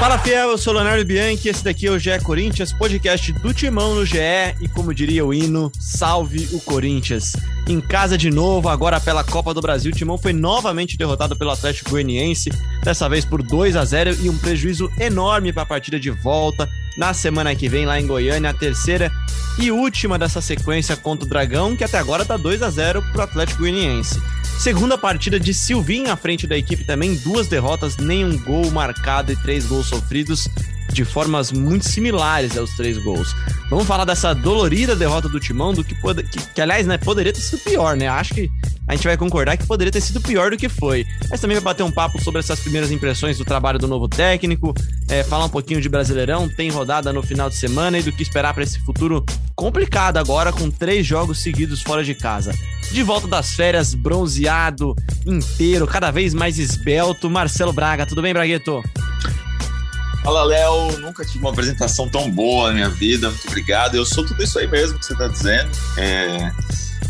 Fala fiel, eu sou Leonardo Bianchi, esse daqui é o GE Corinthians, podcast do Timão no GE e como diria o hino, salve o Corinthians. Em casa de novo, agora pela Copa do Brasil, o Timão foi novamente derrotado pelo Atlético Goianiense, dessa vez por 2 a 0 e um prejuízo enorme para a partida de volta na semana que vem lá em Goiânia, a terceira e última dessa sequência contra o Dragão, que até agora tá 2 a 0 para o Atlético Goianiense. Segunda partida de Silvinho à frente da equipe também, duas derrotas, nenhum gol marcado e três gols sofridos de formas muito similares aos três gols. Vamos falar dessa dolorida derrota do Timão, do que, pode, que, que, aliás, né, poderia ter sido pior, né? Acho que a gente vai concordar que poderia ter sido pior do que foi. Mas também vai bater um papo sobre essas primeiras impressões do trabalho do novo técnico, é, falar um pouquinho de Brasileirão, tem rodada no final de semana e do que esperar para esse futuro complicado agora com três jogos seguidos fora de casa. De volta das férias, bronzeado, inteiro, cada vez mais esbelto, Marcelo Braga. Tudo bem, Bragueto? Fala, Léo. Nunca tive uma apresentação tão boa na minha vida. Muito obrigado. Eu sou tudo isso aí mesmo que você está dizendo. É...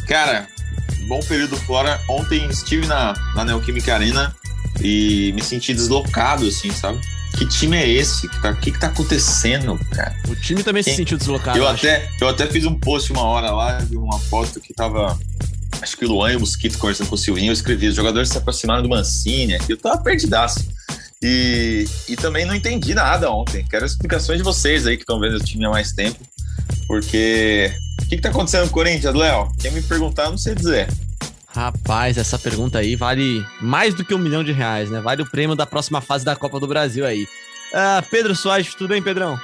Cara, bom período fora. Ontem estive na, na Neoquímica Arena e me senti deslocado, assim, sabe? Que time é esse? O que, tá, que, que tá acontecendo, cara? O time também se sentiu deslocado. Eu até, eu até fiz um post uma hora lá, de uma foto que tava. Acho que o Luan e o Mosquito conversando com o Silvinho. Eu escrevi: os jogadores se aproximaram do Mancini. Eu tava perdidaço. E, e também não entendi nada ontem. Quero explicações de vocês aí que estão vendo o time há mais tempo. Porque. O que, está acontecendo no Corinthians, Léo? Quem me perguntar, não sei dizer. Rapaz, essa pergunta aí vale mais do que um milhão de reais, né? Vale o prêmio da próxima fase da Copa do Brasil aí. Uh, Pedro Soares, tudo bem, Pedrão?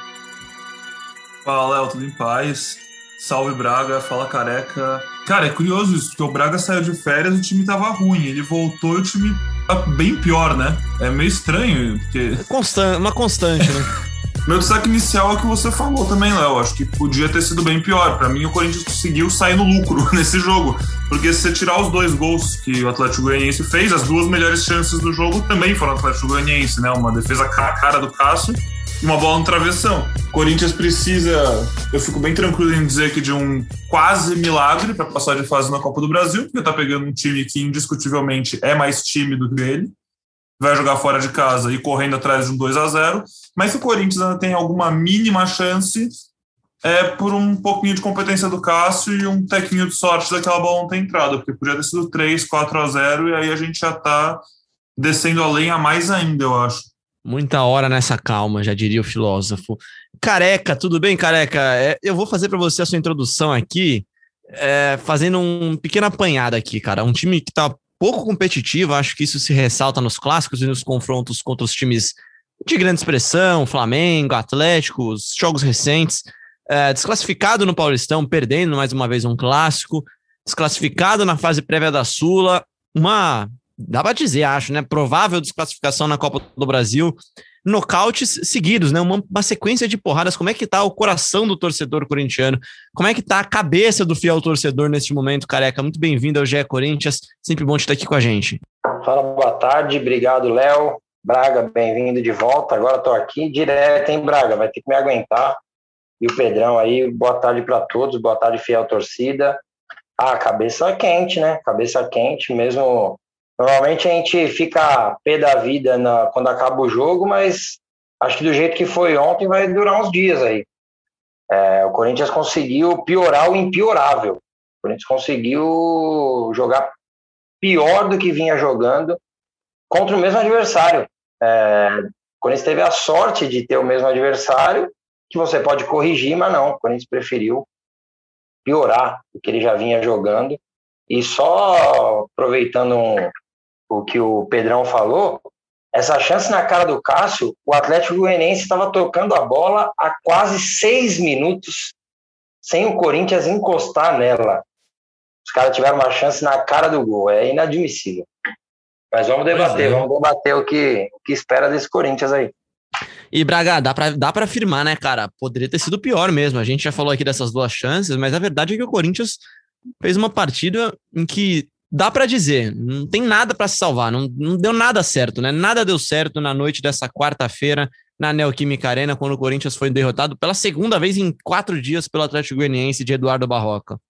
Fala, Léo, tudo em paz. Salve Braga, fala careca. Cara, é curioso isso, porque o Braga saiu de férias e o time tava ruim. Ele voltou e o time tá bem pior, né? É meio estranho, porque. É constan uma constante, né? Meu destaque inicial é o que você falou também, Léo. Acho que podia ter sido bem pior. Para mim, o Corinthians conseguiu sair no lucro nesse jogo. Porque se você tirar os dois gols que o Atlético Goianiense fez, as duas melhores chances do jogo também foram o Atlético Goianiense, né? Uma defesa cara do Cássio e uma bola no travessão. Corinthians precisa, eu fico bem tranquilo em dizer que de um quase milagre para passar de fase na Copa do Brasil, porque tá pegando um time que indiscutivelmente é mais tímido que ele, vai jogar fora de casa e correndo atrás de um 2 a 0 mas o Corinthians ainda tem alguma mínima chance, é por um pouquinho de competência do Cássio e um tequinho de sorte daquela bola não ter entrado, porque podia ter sido 3, 4 a 0 e aí a gente já tá descendo a lenha mais ainda, eu acho. Muita hora nessa calma, já diria o filósofo. Careca, tudo bem, careca? É, eu vou fazer para você a sua introdução aqui, é, fazendo um pequeno apanhado aqui, cara. Um time que tá pouco competitivo, acho que isso se ressalta nos clássicos e nos confrontos contra os times de grande expressão, Flamengo, Atlético, os jogos recentes. É, desclassificado no Paulistão, perdendo mais uma vez um clássico, desclassificado na fase prévia da Sula, uma dá para dizer, acho, né? Provável desclassificação na Copa do Brasil. Nocautes seguidos, né? Uma, uma, sequência de porradas. Como é que tá o coração do torcedor corintiano? Como é que tá a cabeça do fiel torcedor neste momento, careca? Muito bem-vindo ao GE Corinthians. Sempre bom te estar aqui com a gente. Fala, boa tarde. Obrigado, Léo. Braga, bem-vindo de volta. Agora tô aqui direto, hein, Braga? Vai ter que me aguentar. E o Pedrão aí, boa tarde para todos. Boa tarde, fiel torcida. Ah, cabeça quente, né? Cabeça quente, mesmo Normalmente a gente fica pé da vida na, quando acaba o jogo, mas acho que do jeito que foi ontem vai durar uns dias aí. É, o Corinthians conseguiu piorar o impiorável. O Corinthians conseguiu jogar pior do que vinha jogando contra o mesmo adversário. É, o Corinthians teve a sorte de ter o mesmo adversário, que você pode corrigir, mas não. O Corinthians preferiu piorar o que ele já vinha jogando. E só aproveitando um, o que o Pedrão falou, essa chance na cara do Cássio, o Atlético Goianiense estava tocando a bola há quase seis minutos sem o Corinthians encostar nela. Os caras tiveram uma chance na cara do gol, é inadmissível. Mas vamos debater, é. vamos debater o que, o que espera desse Corinthians aí. E Braga, dá pra, dá pra afirmar, né, cara? Poderia ter sido pior mesmo. A gente já falou aqui dessas duas chances, mas a verdade é que o Corinthians fez uma partida em que dá para dizer, não tem nada para se salvar, não, não deu nada certo, né? Nada deu certo na noite dessa quarta-feira na Neoquímica Arena, quando o Corinthians foi derrotado pela segunda vez em quatro dias pelo Atlético Goianiense de Eduardo Barroca.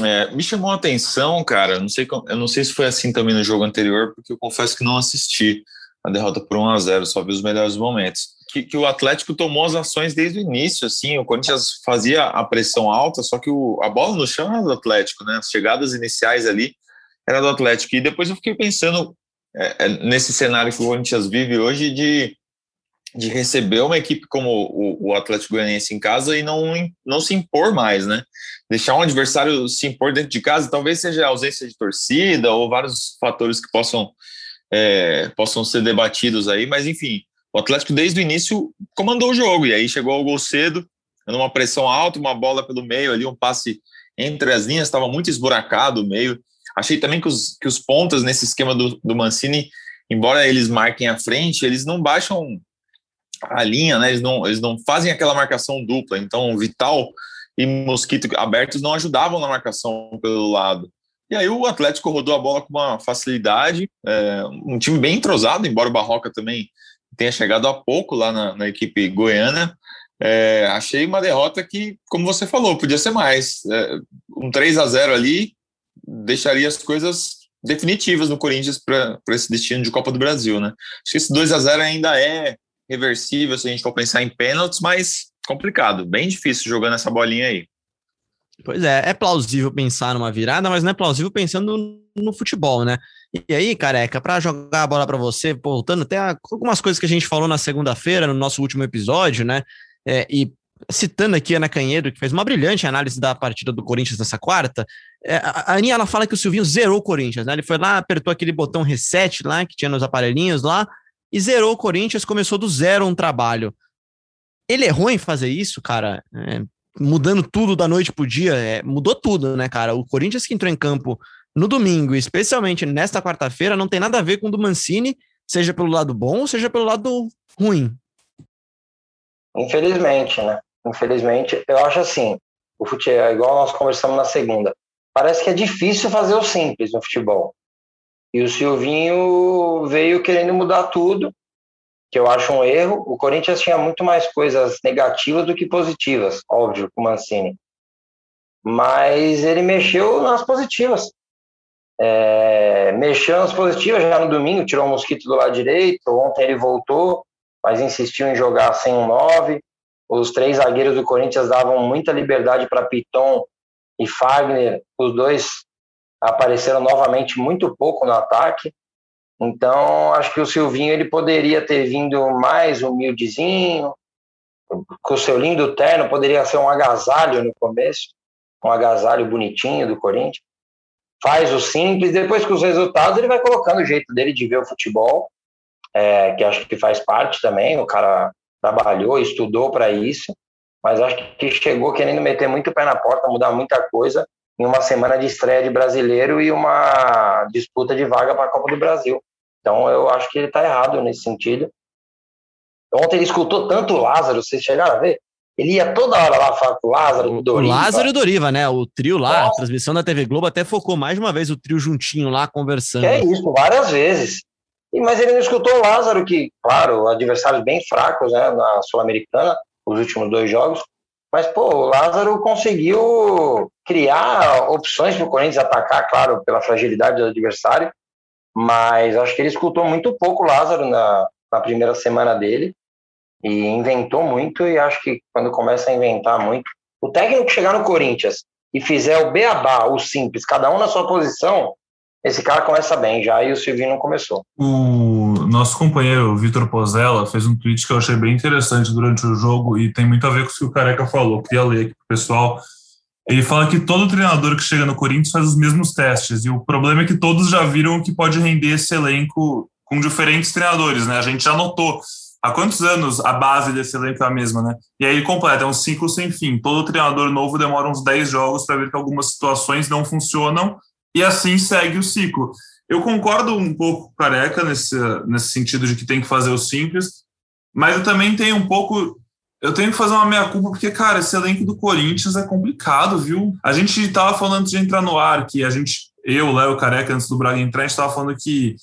É, me chamou a atenção, cara. Não sei, eu não sei se foi assim também no jogo anterior, porque eu confesso que não assisti a derrota por 1 a 0 só vi os melhores momentos. Que, que, o Atlético tomou as ações desde o início, assim, o Corinthians fazia a pressão alta, só que o, a bola no chão era do Atlético, né? As chegadas iniciais ali era do Atlético. E depois eu fiquei pensando é, é nesse cenário que o Corinthians vive hoje de, de receber uma equipe como o, o Atlético Goianiense em casa e não, não se impor mais, né? Deixar um adversário se impor dentro de casa, talvez seja a ausência de torcida ou vários fatores que possam é, possam ser debatidos aí, mas enfim, o Atlético desde o início comandou o jogo, e aí chegou ao gol cedo, numa pressão alta, uma bola pelo meio ali, um passe entre as linhas, estava muito esburacado o meio. Achei também que os, que os pontas nesse esquema do, do Mancini, embora eles marquem a frente, eles não baixam a linha, né? Eles não, eles não fazem aquela marcação dupla. Então, Vital e Mosquito abertos não ajudavam na marcação pelo lado. E aí o Atlético rodou a bola com uma facilidade, é, um time bem entrosado, embora o Barroca também tenha chegado há pouco lá na, na equipe goiana. É, achei uma derrota que, como você falou, podia ser mais. É, um 3 a 0 ali deixaria as coisas definitivas no Corinthians para esse destino de Copa do Brasil, né? Acho que esse 2 a 0 ainda é reversível se a gente for pensar em pênaltis, mas complicado, bem difícil jogando essa bolinha aí. Pois é, é plausível pensar numa virada, mas não é plausível pensando no, futebol, né? E aí, careca, para jogar a bola para você, voltando até a, algumas coisas que a gente falou na segunda-feira, no nosso último episódio, né? É, e citando aqui Ana Canhedo, que fez uma brilhante análise da partida do Corinthians nessa quarta, a Aninha ela fala que o Silvinho zerou o Corinthians, né? Ele foi lá, apertou aquele botão reset lá, que tinha nos aparelhinhos lá, e zerou o Corinthians, começou do zero um trabalho. Ele errou em fazer isso, cara? É, mudando tudo da noite pro dia, é, mudou tudo, né, cara? O Corinthians que entrou em campo no domingo, especialmente nesta quarta-feira, não tem nada a ver com o do Mancini, seja pelo lado bom, seja pelo lado ruim. Infelizmente, né? Infelizmente, eu acho assim, o futebol, é igual nós conversamos na segunda, parece que é difícil fazer o simples no futebol. E o Silvinho veio querendo mudar tudo, que eu acho um erro. O Corinthians tinha muito mais coisas negativas do que positivas, óbvio, com o Mancini. Mas ele mexeu nas positivas. É, mexeu nas positivas já no domingo, tirou o mosquito do lado direito. Ontem ele voltou, mas insistiu em jogar sem um 9. Os três zagueiros do Corinthians davam muita liberdade para Piton e Fagner. Os dois apareceram novamente muito pouco no ataque. Então, acho que o Silvinho ele poderia ter vindo mais humildezinho, com o seu lindo terno, poderia ser um agasalho no começo, um agasalho bonitinho do Corinthians. Faz o simples, depois com os resultados ele vai colocando o jeito dele de ver o futebol, é, que acho que faz parte também. O cara trabalhou, estudou para isso, mas acho que chegou querendo meter muito o pé na porta, mudar muita coisa em uma semana de estreia de brasileiro e uma disputa de vaga para a Copa do Brasil. Então eu acho que ele está errado nesse sentido. Ontem ele escutou tanto o Lázaro, vocês chegaram a ver? Ele ia toda hora lá falar com o Lázaro, com o Doriva. O Lázaro e o Doriva, né? O trio lá, a transmissão da TV Globo até focou mais de uma vez o trio juntinho lá conversando. Que é isso, várias vezes. Mas ele não escutou o Lázaro, que, claro, adversários bem fracos né, na Sul-Americana, os últimos dois jogos. Mas, pô, o Lázaro conseguiu criar opções para o Corinthians atacar, claro, pela fragilidade do adversário. Mas acho que ele escutou muito pouco o Lázaro na, na primeira semana dele e inventou muito. E acho que quando começa a inventar muito, o técnico chegar no Corinthians e fizer o beabá, o simples, cada um na sua posição, esse cara começa bem já e o Silvinho não começou. O nosso companheiro Vitor Pozella fez um tweet que eu achei bem interessante durante o jogo e tem muito a ver com o que o Careca falou. Queria ler aqui pro pessoal. Ele fala que todo treinador que chega no Corinthians faz os mesmos testes e o problema é que todos já viram que pode render esse elenco com diferentes treinadores, né? A gente já notou há quantos anos a base desse elenco é a mesma, né? E aí ele completa, é um ciclo sem fim. Todo treinador novo demora uns 10 jogos para ver que algumas situações não funcionam e assim segue o ciclo. Eu concordo um pouco com Careca nesse, nesse sentido de que tem que fazer o simples, mas eu também tenho um pouco. Eu tenho que fazer uma meia-culpa, porque, cara, esse elenco do Corinthians é complicado, viu? A gente tava falando antes de entrar no ar, que a gente, eu, Léo, Careca, antes do Braga entrar, a gente tava falando que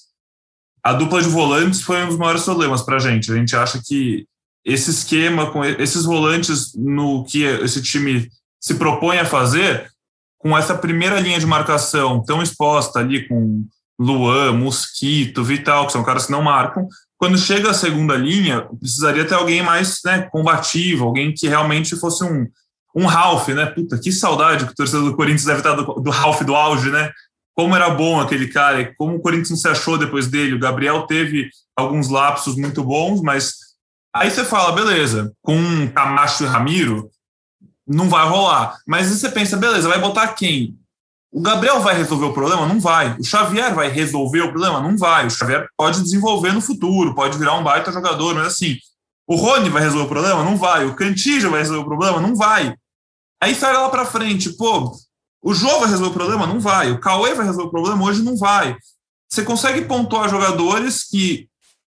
a dupla de volantes foi um dos maiores problemas pra gente. A gente acha que esse esquema, com esses volantes no que esse time se propõe a fazer, com essa primeira linha de marcação tão exposta ali com Luan, Mosquito, Vital, que são caras que não marcam, quando chega a segunda linha, precisaria ter alguém mais né, combativo, alguém que realmente fosse um, um Ralph, né? Puta, que saudade que o torcedor do Corinthians deve estar do, do Ralph do auge, né? Como era bom aquele cara, e como o Corinthians não se achou depois dele. O Gabriel teve alguns lapsos muito bons, mas aí você fala, beleza, com Camacho e Ramiro, não vai rolar. Mas aí você pensa, beleza, vai botar quem? O Gabriel vai resolver o problema? Não vai. O Xavier vai resolver o problema? Não vai. O Xavier pode desenvolver no futuro, pode virar um baita jogador, mas assim, o Rony vai resolver o problema? Não vai. O Cantillo vai resolver o problema? Não vai. Aí sai lá para frente, pô, o Jô vai resolver o problema? Não vai. O Cauê vai resolver o problema? Hoje não vai. Você consegue pontuar jogadores que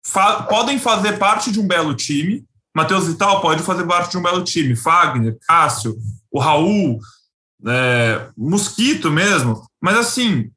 fa podem fazer parte de um belo time, Matheus Vital pode fazer parte de um belo time. Fagner, Cássio, o Raul, é, Mosquito mesmo. Mas assim,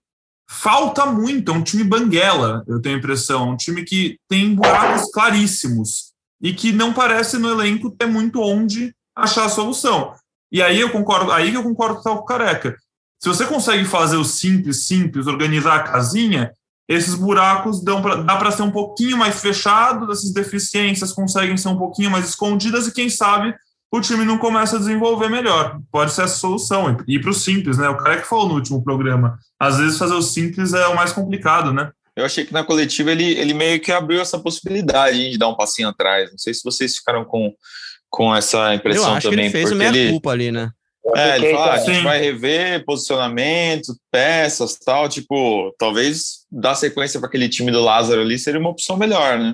falta muito. É um time banguela, eu tenho a impressão. Um time que tem buracos claríssimos e que não parece no elenco ter muito onde achar a solução. E aí eu concordo, aí eu concordo com o Careca. Se você consegue fazer o simples, simples, organizar a casinha, esses buracos dão pra, dá para ser um pouquinho mais fechado, essas deficiências conseguem ser um pouquinho mais escondidas e quem sabe o time não começa a desenvolver melhor. Pode ser essa solução, ir para o simples, né? O cara que falou no último programa, às vezes fazer o simples é o mais complicado, né? Eu achei que na coletiva ele, ele meio que abriu essa possibilidade de dar um passinho atrás. Não sei se vocês ficaram com, com essa impressão Eu acho também. Que ele fez porque meia ele, culpa ali, né? É, ele fala, ah, a gente vai rever posicionamento, peças, tal, tipo, talvez dar sequência para aquele time do Lázaro ali seria uma opção melhor, né?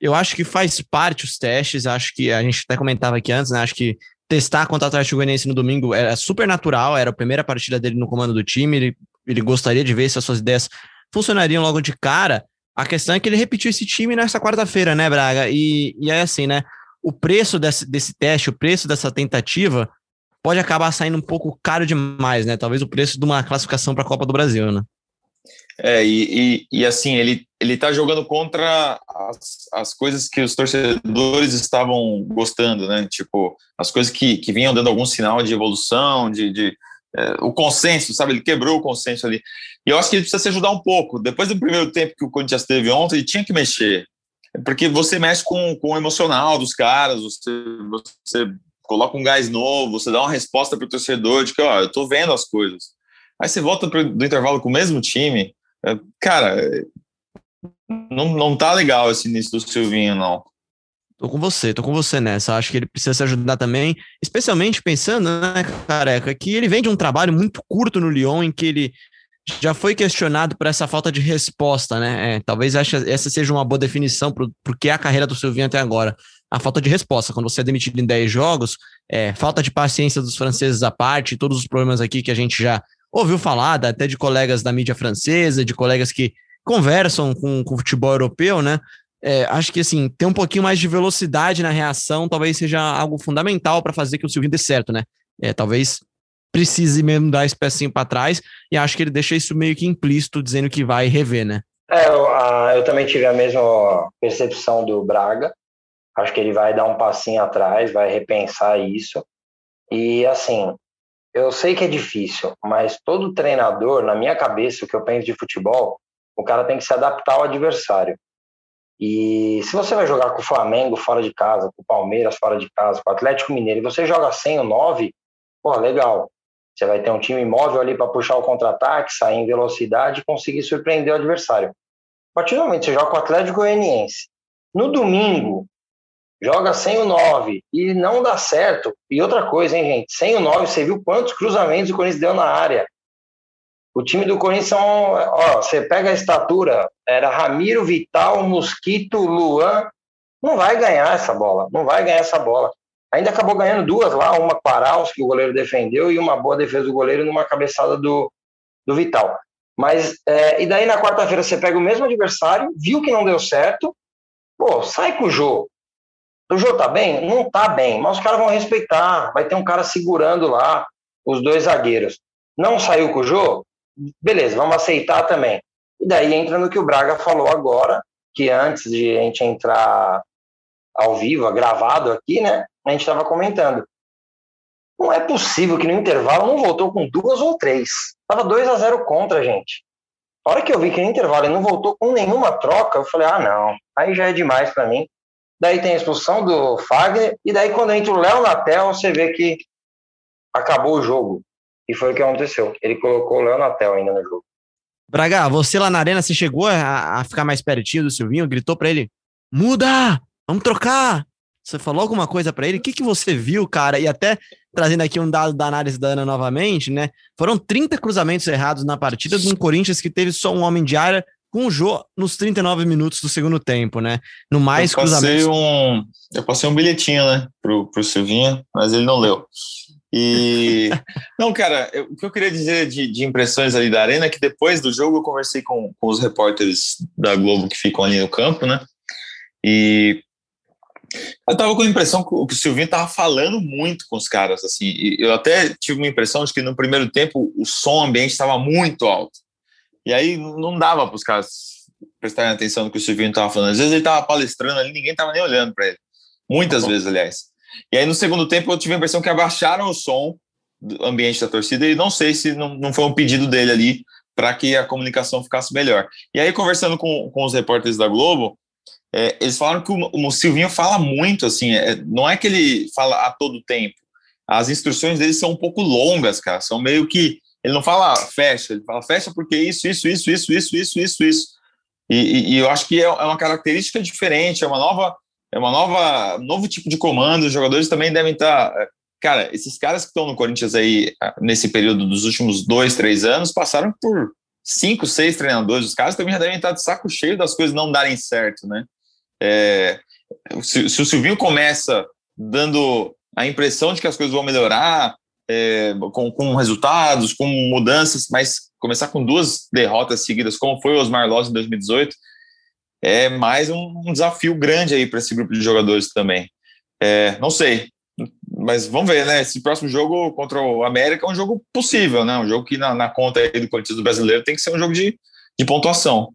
Eu acho que faz parte os testes, acho que a gente até comentava aqui antes, né? Acho que testar contra o Atlético Goianiense no domingo era super natural, era a primeira partida dele no comando do time, ele, ele gostaria de ver se as suas ideias funcionariam logo de cara. A questão é que ele repetiu esse time nessa quarta-feira, né, Braga? E, e é assim, né? O preço desse, desse teste, o preço dessa tentativa pode acabar saindo um pouco caro demais, né? Talvez o preço de uma classificação para a Copa do Brasil, né? É, e, e, e, assim, ele, ele tá jogando contra as, as coisas que os torcedores estavam gostando, né? Tipo, as coisas que, que vinham dando algum sinal de evolução, de, de é, o consenso, sabe? Ele quebrou o consenso ali. E eu acho que ele precisa se ajudar um pouco. Depois do primeiro tempo que o Corinthians teve ontem, ele tinha que mexer. Porque você mexe com, com o emocional dos caras, você, você coloca um gás novo, você dá uma resposta para o torcedor de que, ó, eu tô vendo as coisas. Aí você volta pro, do intervalo com o mesmo time, cara, não, não tá legal esse início do Silvinho, não. Tô com você, tô com você nessa. Acho que ele precisa se ajudar também, especialmente pensando, né, careca, que ele vem de um trabalho muito curto no Lyon, em que ele já foi questionado por essa falta de resposta, né? É, talvez essa seja uma boa definição para que é a carreira do Silvinho até agora. A falta de resposta. Quando você é demitido em 10 jogos, é, falta de paciência dos franceses à parte, todos os problemas aqui que a gente já ouviu falar, até de colegas da mídia francesa, de colegas que conversam com, com o futebol europeu, né? É, acho que assim, ter um pouquinho mais de velocidade na reação talvez seja algo fundamental para fazer que o Silvinho dê certo, né? É, talvez precise mesmo dar esse pecinho para trás, e acho que ele deixa isso meio que implícito, dizendo que vai rever, né? É, eu, a, eu também tive a mesma percepção do Braga. Acho que ele vai dar um passinho atrás, vai repensar isso. E assim, eu sei que é difícil, mas todo treinador, na minha cabeça, o que eu penso de futebol, o cara tem que se adaptar ao adversário. E se você vai jogar com o Flamengo fora de casa, com o Palmeiras fora de casa, com o Atlético Mineiro, e você joga sem o 9, pô, legal. Você vai ter um time móvel ali para puxar o contra-ataque, sair em velocidade e conseguir surpreender o adversário. A partir do momento que você joga com o Atlético Goianiense, no domingo, joga sem o 9 e não dá certo. E outra coisa, hein, gente? Sem o 9, você viu quantos cruzamentos o Corinthians deu na área? O time do Corinthians são. Ó, você pega a estatura, era Ramiro, Vital, Mosquito, Luan. Não vai ganhar essa bola. Não vai ganhar essa bola. Ainda acabou ganhando duas lá, uma com Arauz, que o goleiro defendeu, e uma boa defesa do goleiro numa cabeçada do, do Vital. Mas, é, e daí na quarta-feira você pega o mesmo adversário, viu que não deu certo, pô, sai com o jogo. O jogo tá bem? Não tá bem, mas os caras vão respeitar. Vai ter um cara segurando lá os dois zagueiros. Não saiu com o jogo? Beleza, vamos aceitar também. E daí entra no que o Braga falou agora, que antes de a gente entrar ao vivo, gravado aqui, né? A gente estava comentando. Não é possível que no intervalo não voltou com duas ou três. Tava 2 a 0 contra, gente. A hora que eu vi que no intervalo ele não voltou com nenhuma troca, eu falei, ah, não, aí já é demais para mim. Daí tem a expulsão do Fagner, e daí quando entra o Léo na tela, você vê que acabou o jogo. E foi o que aconteceu. Ele colocou o Léo na tela ainda no jogo. Braga, você lá na arena, você chegou a, a ficar mais pertinho do Silvinho, gritou para ele: muda, vamos trocar. Você falou alguma coisa para ele? O que, que você viu, cara? E até trazendo aqui um dado da análise da Ana novamente, né? Foram 30 cruzamentos errados na partida de um Corinthians que teve só um homem de área com o Jô nos 39 minutos do segundo tempo, né? No mais eu passei cruzamentos. Um, eu passei um bilhetinho, né, pro, pro Silvinho, mas ele não leu. E. não, cara, eu, o que eu queria dizer de, de, impressões ali da Arena é que depois do jogo eu conversei com, com os repórteres da Globo que ficam ali no campo, né? E eu tava com a impressão que o Silvinho tava falando muito com os caras, assim. eu até tive uma impressão de que no primeiro tempo o som ambiente estava muito alto. E aí não dava para os caras prestarem atenção no que o Silvinho tava falando. Às vezes ele tava palestrando ali, ninguém tava nem olhando para ele. Muitas tá vezes, aliás. E aí no segundo tempo eu tive a impressão que abaixaram o som do ambiente da torcida e não sei se não, não foi um pedido dele ali para que a comunicação ficasse melhor. E aí conversando com, com os repórteres da Globo, é, eles falaram que o, o, Silvinho fala muito, assim, é, não é que ele fala a todo tempo. As instruções dele são um pouco longas, cara. São meio que. Ele não fala fecha, ele fala fecha porque isso, isso, isso, isso, isso, isso, isso, isso. E, e, e eu acho que é, é uma característica diferente, é uma nova. É uma nova, novo tipo de comando. Os jogadores também devem estar. É, cara, esses caras que estão no Corinthians aí nesse período dos últimos dois, três anos passaram por cinco, seis treinadores. Os caras também já devem estar de saco cheio das coisas não darem certo, né? É, se, se, o Silvinho começa dando a impressão de que as coisas vão melhorar, é, com, com, resultados, com mudanças, mas começar com duas derrotas seguidas, como foi o Osmar Loz em 2018, é mais um, um desafio grande aí para esse grupo de jogadores também. É, não sei, mas vamos ver, né? Esse próximo jogo contra o América é um jogo possível, né? Um jogo que na, na conta aí do do brasileiro tem que ser um jogo de, de pontuação.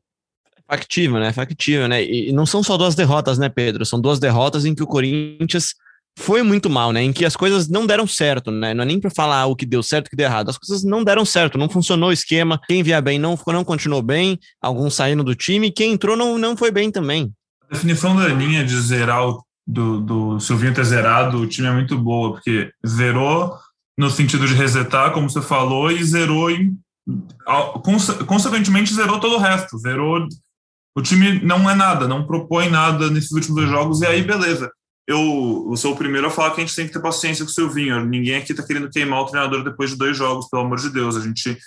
Factível, né? Factível, né? E não são só duas derrotas, né, Pedro? São duas derrotas em que o Corinthians foi muito mal, né? Em que as coisas não deram certo, né? Não é nem para falar o que deu certo, o que deu errado. As coisas não deram certo, não funcionou o esquema. Quem via bem não, não continuou bem, alguns saíram do time, quem entrou não, não foi bem também. A definição da linha de zerar o, do, do Silvinho ter zerado o time é muito boa, porque zerou no sentido de resetar, como você falou, e zerou em. Consequentemente, zerou todo o resto. Zerou o time não é nada, não propõe nada nesses últimos dois jogos, e aí beleza. Eu, eu sou o primeiro a falar que a gente tem que ter paciência com o Silvinho. Ninguém aqui está querendo queimar o treinador depois de dois jogos, pelo amor de Deus. A gente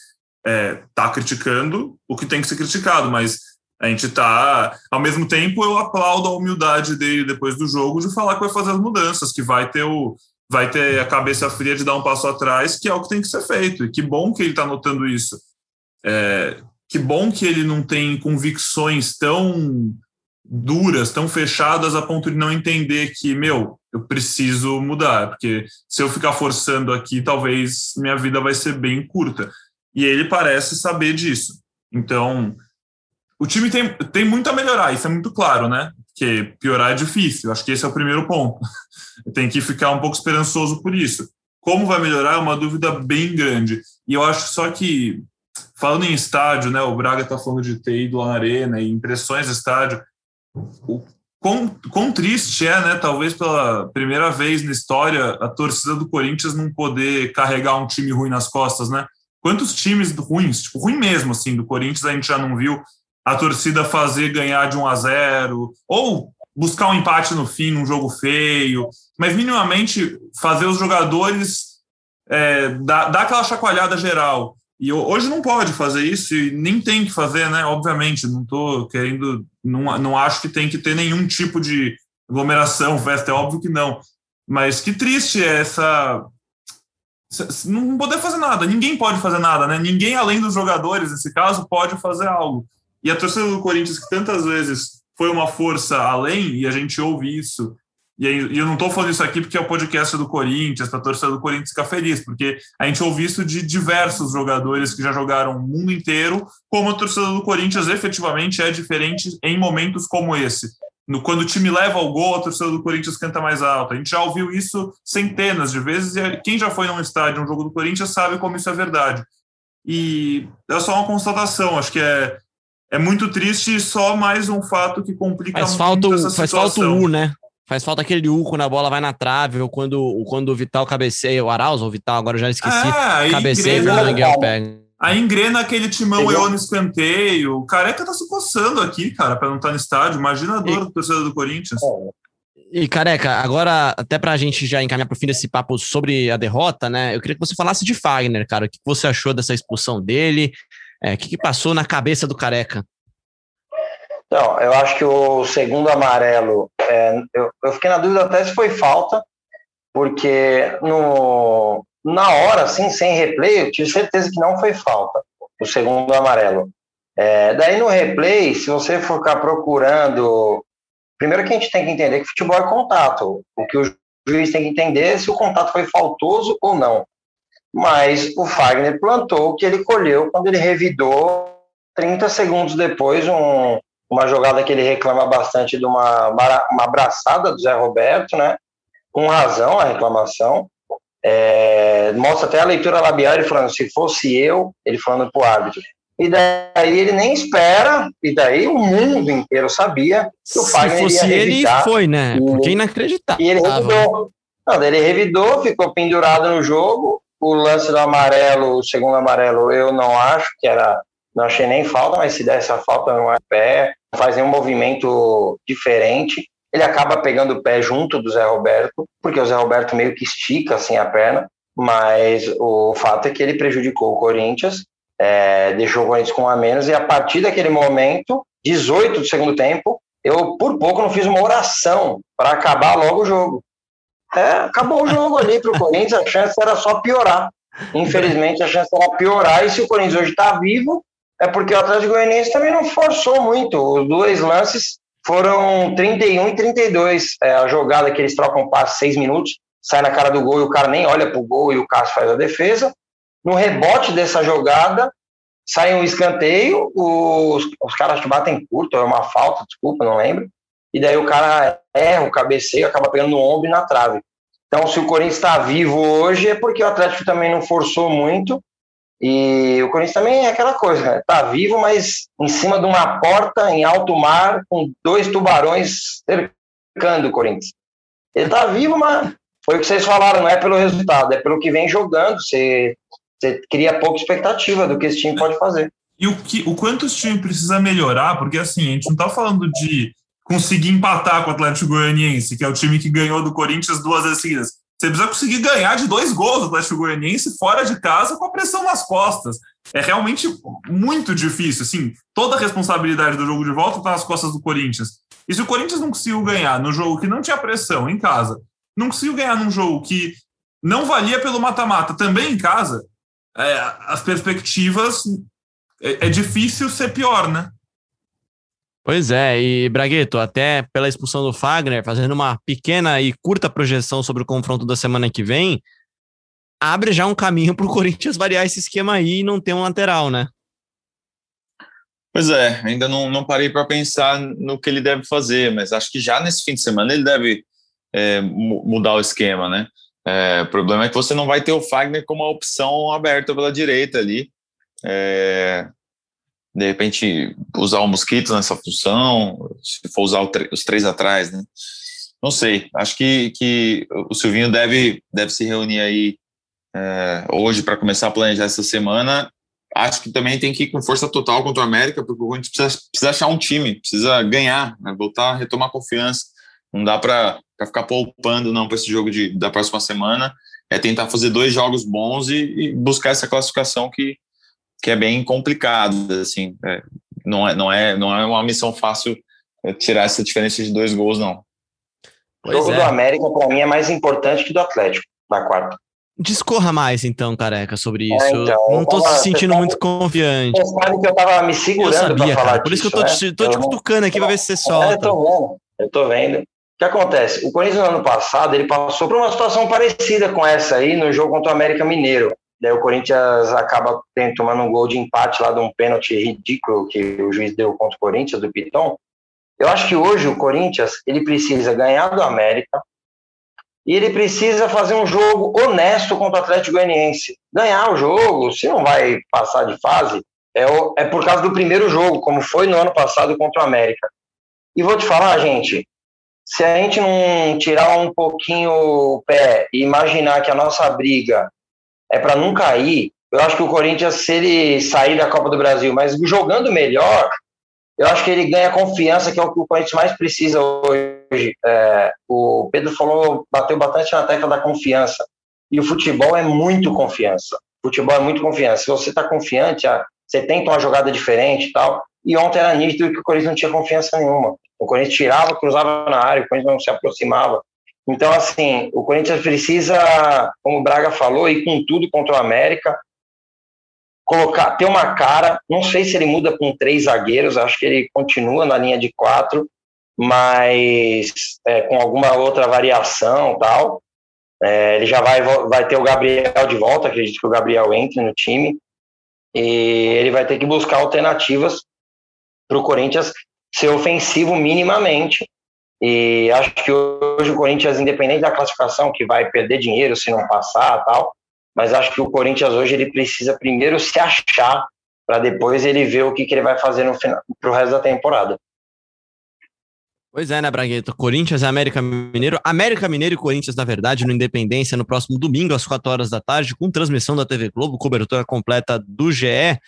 é, tá criticando o que tem que ser criticado, mas a gente tá. Ao mesmo tempo, eu aplaudo a humildade dele depois do jogo de falar que vai fazer as mudanças, que vai ter o. Vai ter a cabeça fria de dar um passo atrás, que é o que tem que ser feito. E que bom que ele está notando isso. É, que bom que ele não tem convicções tão duras, tão fechadas a ponto de não entender que, meu, eu preciso mudar, porque se eu ficar forçando aqui, talvez minha vida vai ser bem curta. E ele parece saber disso. Então, o time tem, tem muito a melhorar, isso é muito claro, né? Porque piorar é difícil. Acho que esse é o primeiro ponto. tem que ficar um pouco esperançoso por isso. Como vai melhorar é uma dúvida bem grande. E eu acho só que Falando em estádio, né, o Braga está falando de ter ido à arena e impressões do estádio. O quão, quão triste é, né, talvez pela primeira vez na história, a torcida do Corinthians não poder carregar um time ruim nas costas, né? Quantos times ruins, tipo, ruim mesmo, assim, do Corinthians a gente já não viu a torcida fazer ganhar de 1 a 0 ou buscar um empate no fim, num jogo feio, mas minimamente fazer os jogadores é, dar, dar aquela chacoalhada geral. E hoje não pode fazer isso e nem tem que fazer, né? Obviamente, não estou querendo, não, não acho que tem que ter nenhum tipo de aglomeração, festa, é óbvio que não. Mas que triste é essa não poder fazer nada. Ninguém pode fazer nada, né? Ninguém além dos jogadores, nesse caso, pode fazer algo. E a torcida do Corinthians, que tantas vezes foi uma força além, e a gente ouve isso e, eu não estou falando isso aqui porque é o podcast do Corinthians, para a torcida do Corinthians ficar feliz, porque a gente ouve isso de diversos jogadores que já jogaram o mundo inteiro, como a torcida do Corinthians efetivamente é diferente em momentos como esse. No, quando o time leva o gol, a torcida do Corinthians canta mais alto. A gente já ouviu isso centenas de vezes, e quem já foi num estádio, um jogo do Corinthians, sabe como isso é verdade. E é só uma constatação, acho que é, é muito triste e só mais um fato que complica faz muito falta, essa Faz situação. falta o U, né? Faz falta aquele U quando a bola vai na trave, ou quando, quando o Vital cabeceia, o Arauz ou o Vital, agora eu já esqueci, É, cabeceia e o Miguel pega. aí engrena aquele timão eu no escanteio. O careca tá se coçando aqui, cara, para não estar no estádio. Imagina a dor do torcedor do Corinthians. E, careca, agora, até pra gente já encaminhar pro fim desse papo sobre a derrota, né? Eu queria que você falasse de Fagner, cara. O que você achou dessa expulsão dele? É, o que, que passou na cabeça do careca? Então, eu acho que o segundo amarelo, é, eu, eu fiquei na dúvida até se foi falta, porque no, na hora, assim, sem replay, eu tive certeza que não foi falta, o segundo amarelo. É, daí no replay, se você for ficar procurando. Primeiro que a gente tem que entender que futebol é contato. O que o juiz tem que entender é se o contato foi faltoso ou não. Mas o Fagner plantou o que ele colheu quando ele revidou 30 segundos depois um, uma jogada que ele reclama bastante de uma, uma abraçada do Zé Roberto, né? Com razão a reclamação. É, mostra até a leitura labial, ele falando, se fosse eu, ele falando para o árbitro. E daí ele nem espera, e daí o mundo inteiro sabia que o Se Fagner fosse ia ele, foi, né? Porque é inacreditável. E ele revidou. Não, ele revidou, ficou pendurado no jogo. O lance do amarelo, o segundo amarelo, eu não acho que era. Não achei nem falta, mas se desse a falta não é pé, faz nenhum movimento diferente. Ele acaba pegando o pé junto do Zé Roberto, porque o Zé Roberto meio que estica assim a perna, mas o fato é que ele prejudicou o Corinthians, é, deixou o Corinthians com um a menos, e a partir daquele momento, 18 do segundo tempo, eu por pouco não fiz uma oração para acabar logo o jogo. É, acabou o jogo ali para o Corinthians, a chance era só piorar. Infelizmente, a chance era piorar, e se o Corinthians hoje está vivo, é porque o Atlético Goianiense também não forçou muito. Os dois lances foram 31 e 32. É, a jogada que eles trocam passe seis minutos, sai na cara do gol e o cara nem olha para o gol e o Cássio faz a defesa. No rebote dessa jogada, sai um escanteio, os, os caras te batem curto, é uma falta, desculpa, não lembro. E daí o cara erra o cabeceio, acaba pegando no ombro e na trave. Então, se o Corinthians está vivo hoje, é porque o Atlético também não forçou muito. E o Corinthians também é aquela coisa, né? Tá vivo, mas em cima de uma porta em alto mar, com dois tubarões cercando o Corinthians. Ele tá vivo, mas foi o que vocês falaram, não é pelo resultado, é pelo que vem jogando. Você, você cria pouca expectativa do que esse time pode fazer. E o, que, o quanto esse time precisa melhorar, porque assim, a gente não tá falando de conseguir empatar com o Atlético Goianiense, que é o time que ganhou do Corinthians duas vezes seguidas. Você precisa conseguir ganhar de dois gols do Atlético Goianiense fora de casa com a pressão nas costas. É realmente muito difícil. Assim, toda a responsabilidade do jogo de volta está nas costas do Corinthians. E se o Corinthians não conseguiu ganhar no jogo que não tinha pressão em casa, não conseguiu ganhar num jogo que não valia pelo mata-mata também em casa, é, as perspectivas é, é difícil ser pior, né? Pois é, e Bragueto, até pela expulsão do Fagner, fazendo uma pequena e curta projeção sobre o confronto da semana que vem, abre já um caminho para o Corinthians variar esse esquema aí e não ter um lateral, né? Pois é, ainda não, não parei para pensar no que ele deve fazer, mas acho que já nesse fim de semana ele deve é, mudar o esquema, né? É, o problema é que você não vai ter o Fagner como uma opção aberta pela direita ali. É, de repente, usar o Mosquito nessa função, se for usar os três atrás, né? Não sei, acho que, que o Silvinho deve, deve se reunir aí é, hoje para começar a planejar essa semana acho que também tem que ir com força total contra o América, porque o Corinthians precisa, precisa achar um time, precisa ganhar, né? voltar a retomar confiança. Não dá para ficar poupando não para esse jogo de, da próxima semana. É tentar fazer dois jogos bons e, e buscar essa classificação que, que é bem complicada. Assim, é, não, é, não, é, não é uma missão fácil tirar essa diferença de dois gols, não. O jogo é. do América, para mim, é mais importante que do Atlético, na quarta. Discorra mais, então, careca, sobre é, isso. É, então, eu não tô se sentindo muito confiante. Você sabe que eu tava me segurando eu sabia, cara. Por isso que eu tô, né? te, tô te cutucando aqui pra ver se você solta. É, eu tô vendo. Eu tô vendo. O que acontece? O Corinthians no ano passado ele passou por uma situação parecida com essa aí no jogo contra o América Mineiro. Daí o Corinthians acaba tomando um gol de empate lá de um pênalti ridículo que o juiz deu contra o Corinthians, do Piton. Eu acho que hoje o Corinthians ele precisa ganhar do América, e ele precisa fazer um jogo honesto contra o Atlético Goianiense. Ganhar o jogo, se não vai passar de fase, é, o, é por causa do primeiro jogo, como foi no ano passado contra o América. E vou te falar, gente, se a gente não tirar um pouquinho o pé e imaginar que a nossa briga é para não cair, eu acho que o Corinthians, se ele sair da Copa do Brasil, mas jogando melhor, eu acho que ele ganha confiança, que é o que o Corinthians mais precisa hoje. É, o Pedro falou, bateu bastante na tecla da confiança. E o futebol é muito confiança. O futebol é muito confiança. Se você está confiante, ah, você tenta uma jogada diferente e tal. E ontem era nítido que o Corinthians não tinha confiança nenhuma. O Corinthians tirava, cruzava na área, o Corinthians não se aproximava. Então, assim, o Corinthians precisa, como o Braga falou, ir com tudo contra o América colocar, ter uma cara. Não sei se ele muda com três zagueiros, acho que ele continua na linha de quatro, mas é, com alguma outra variação tal. É, ele já vai, vai ter o Gabriel de volta, acredito que o Gabriel entre no time. E ele vai ter que buscar alternativas para o Corinthians ser ofensivo minimamente. E acho que hoje o Corinthians, independente da classificação, que vai perder dinheiro se não passar tal, mas acho que o Corinthians hoje ele precisa primeiro se achar para depois ele ver o que, que ele vai fazer no final resto da temporada. Pois é, né, Bragueto? Corinthians e América Mineiro. América Mineiro e Corinthians, na verdade, no Independência, no próximo domingo, às 4 horas da tarde, com transmissão da TV Globo, cobertura completa do GE. É,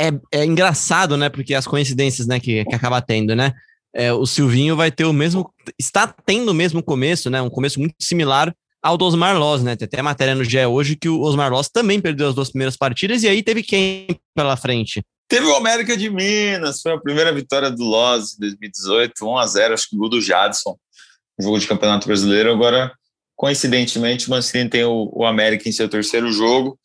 é, é engraçado, né? Porque as coincidências né, que, que acaba tendo, né? É, o Silvinho vai ter o mesmo. Está tendo o mesmo começo, né? Um começo muito similar ao do Osmar Loz, né? Tem até matéria no GE hoje que o Osmar Loz também perdeu as duas primeiras partidas e aí teve quem pela frente? Teve o América de Minas, foi a primeira vitória do Loz em 2018, 1 a 0 acho que gol do Jadson, jogo de Campeonato Brasileiro. Agora, coincidentemente, o Mancini tem o, o América em seu terceiro jogo.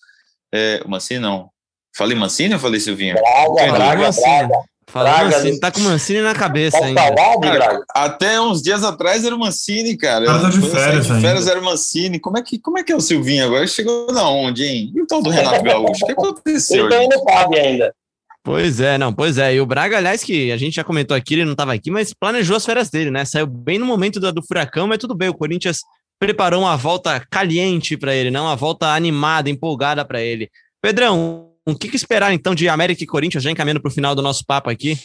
É, o Mancini não. Falei Mancini ou falei Silvinho? Braga, Braga, Braga. Falou Braga, Mancini, tá com o Mancini na cabeça tá ainda. Cara, até uns dias atrás era o Mancini, cara. Tá de férias, de férias era o Mancini. Como é, que, como é que é o Silvinho agora? Chegou na onde, hein? E o tal do Renato Gaúcho? O que aconteceu? Ele não sabe ainda. Pois é, não, pois é. E o Braga, aliás, que a gente já comentou aqui, ele não estava aqui, mas planejou as férias dele, né? Saiu bem no momento do, do furacão, mas tudo bem. O Corinthians preparou uma volta caliente para ele, não uma volta animada, empolgada para ele. Pedrão, o que, que, esperar então de América e Corinthians, já encaminhando para o final do nosso papo aqui?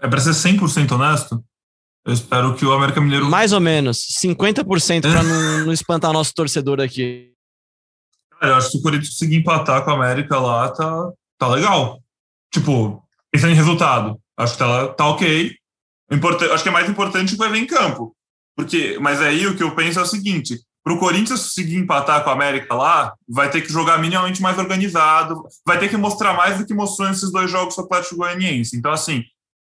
É para ser 100% honesto, eu espero que o América Mineiro. Mais ou menos, 50% para não, não espantar o nosso torcedor aqui. Cara, eu acho que se o Corinthians conseguir empatar com a América lá, tá, tá legal. Tipo, pensando em resultado, acho que tá, tá ok. Importante, acho que é mais importante o que vai ver em campo. Porque, mas aí o que eu penso é o seguinte: para o Corinthians conseguir empatar com a América lá, vai ter que jogar minimamente mais organizado, vai ter que mostrar mais do que mostrou nesses dois jogos o Atlético Goianiense. Então, assim,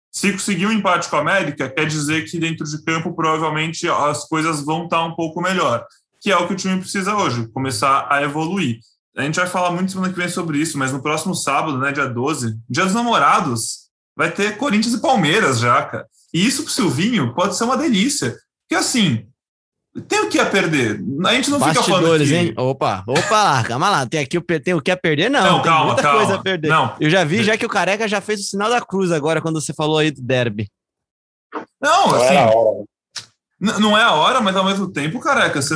se conseguir um empate com a América, quer dizer que dentro de campo provavelmente as coisas vão estar um pouco melhor, que é o que o time precisa hoje, começar a evoluir. A gente vai falar muito semana que vem sobre isso, mas no próximo sábado, né, dia 12, dia dos namorados, vai ter Corinthians e Palmeiras já, cara. E isso pro Silvinho pode ser uma delícia. Porque assim, tem o que a perder. A gente não fica falando que... hein? Opa, opa, calma lá. Tem aqui o tem o que a perder, não. Não, calma, muita calma. coisa a perder. Não. Eu já vi já que o Careca já fez o sinal da cruz agora quando você falou aí do derby. Não, assim. Não é, não é a hora, mas ao mesmo tempo, Careca, você,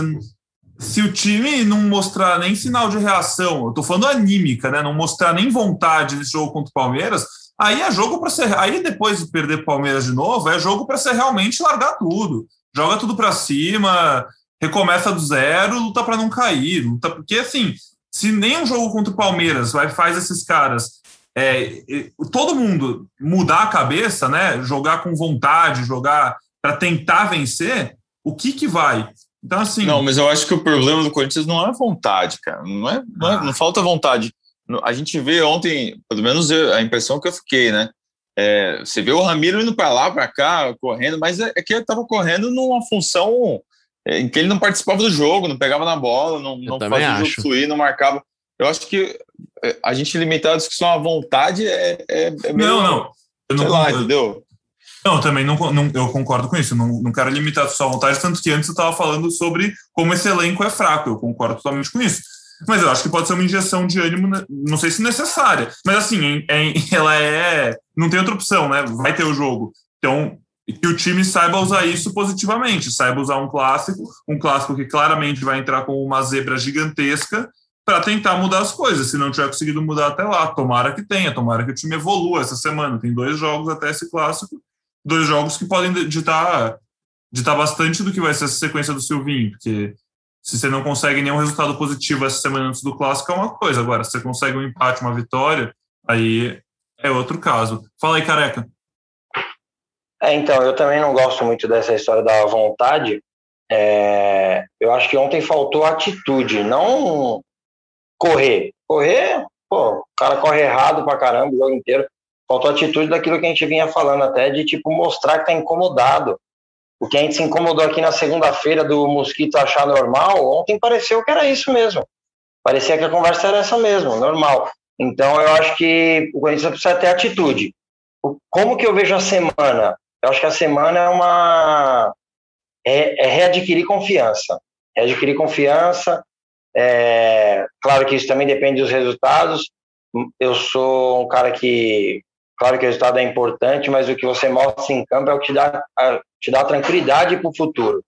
se o time não mostrar nem sinal de reação, eu tô falando anímica, né? Não mostrar nem vontade nesse jogo contra o Palmeiras, aí é jogo para ser. Aí depois de perder o Palmeiras de novo, é jogo para ser realmente largar tudo joga tudo para cima, recomeça do zero, luta para não cair, luta porque assim, se nem um jogo contra o Palmeiras vai faz esses caras é, todo mundo mudar a cabeça, né? Jogar com vontade, jogar para tentar vencer, o que que vai? Então assim. Não, mas eu acho que o problema do Corinthians não é vontade, cara. Não é, não, é, ah. não falta vontade. A gente vê ontem, pelo menos a impressão que eu fiquei, né? É, você vê o Ramiro indo para lá, para cá, correndo, mas é, é que ele estava correndo numa função em que ele não participava do jogo, não pegava na bola, não, não fazia acho. o jogo fluir, não marcava. Eu acho que é, a gente limitar a discussão à vontade é, é, é meio, Não, não. Eu não lá, entendeu? Não, também não, não, eu concordo com isso. Não, não quero limitar a sua vontade, tanto que antes eu estava falando sobre como esse elenco é fraco. Eu concordo totalmente com isso. Mas eu acho que pode ser uma injeção de ânimo, né, não sei se necessária. Mas assim, é, ela é. Não tem outra opção, né? Vai ter o jogo. Então, que o time saiba usar isso positivamente, saiba usar um clássico, um clássico que claramente vai entrar com uma zebra gigantesca para tentar mudar as coisas. Se não tiver conseguido mudar até lá, tomara que tenha, tomara que o time evolua essa semana. Tem dois jogos até esse clássico, dois jogos que podem ditar, ditar bastante do que vai ser essa sequência do Silvinho, porque se você não consegue nenhum resultado positivo essa semana antes do clássico é uma coisa, agora se você consegue um empate, uma vitória, aí é outro caso. Fala aí, careca. É, então, eu também não gosto muito dessa história da vontade. É, eu acho que ontem faltou atitude, não correr. Correr, pô, o cara corre errado pra caramba o jogo inteiro. Faltou atitude daquilo que a gente vinha falando até, de tipo mostrar que tá incomodado. O que a gente se incomodou aqui na segunda-feira do mosquito achar normal, ontem pareceu que era isso mesmo. Parecia que a conversa era essa mesmo, normal. Então eu acho que o Corinthians precisa ter atitude. Como que eu vejo a semana? Eu acho que a semana é uma. É, é readquirir confiança. Readquirir confiança. É, claro que isso também depende dos resultados. Eu sou um cara que. Claro que o resultado é importante, mas o que você mostra em campo é o que te dá, te dá tranquilidade para o futuro.